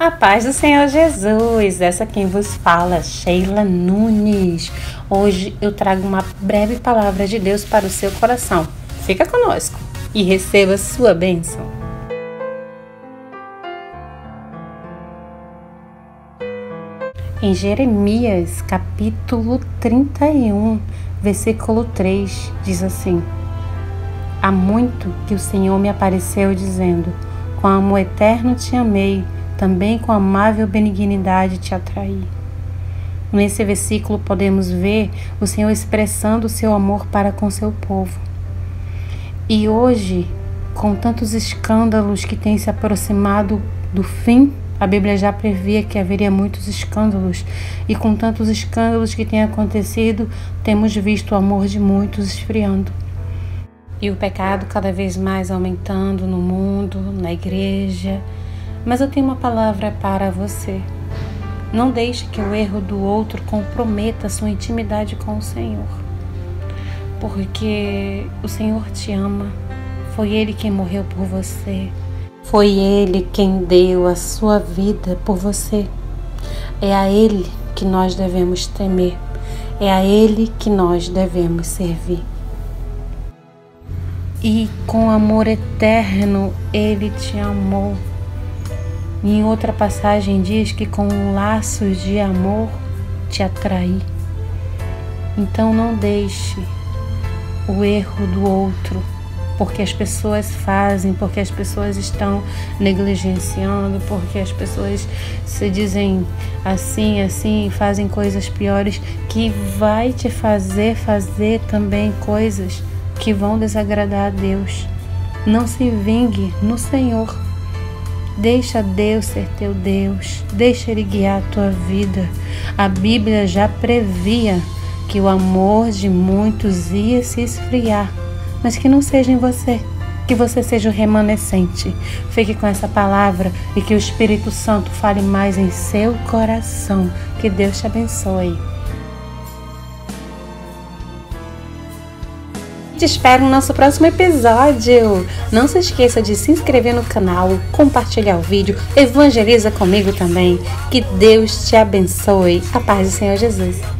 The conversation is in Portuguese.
A paz do Senhor Jesus, essa quem vos fala, Sheila Nunes. Hoje eu trago uma breve palavra de Deus para o seu coração. Fica conosco e receba sua bênção. Em Jeremias, capítulo 31, versículo 3, diz assim: Há muito que o Senhor me apareceu dizendo: Com amor eterno te amei também com amável benignidade te atraí. Nesse versículo podemos ver o Senhor expressando o seu amor para com seu povo. E hoje, com tantos escândalos que têm se aproximado do fim, a Bíblia já previa que haveria muitos escândalos, e com tantos escândalos que têm acontecido, temos visto o amor de muitos esfriando. E o pecado cada vez mais aumentando no mundo, na igreja, mas eu tenho uma palavra para você. Não deixe que o erro do outro comprometa sua intimidade com o Senhor. Porque o Senhor te ama. Foi Ele quem morreu por você. Foi Ele quem deu a sua vida por você. É a Ele que nós devemos temer. É a Ele que nós devemos servir. E com amor eterno Ele te amou e em outra passagem diz que com laços de amor te atraí. Então não deixe o erro do outro, porque as pessoas fazem, porque as pessoas estão negligenciando, porque as pessoas se dizem assim, assim, fazem coisas piores, que vai te fazer fazer também coisas que vão desagradar a Deus. Não se vingue no Senhor Deixa Deus ser teu Deus, deixa Ele guiar a tua vida. A Bíblia já previa que o amor de muitos ia se esfriar, mas que não seja em você, que você seja o remanescente. Fique com essa palavra e que o Espírito Santo fale mais em seu coração. Que Deus te abençoe. Te espero no nosso próximo episódio. Não se esqueça de se inscrever no canal, compartilhar o vídeo, evangeliza comigo também. Que Deus te abençoe. A paz do Senhor Jesus.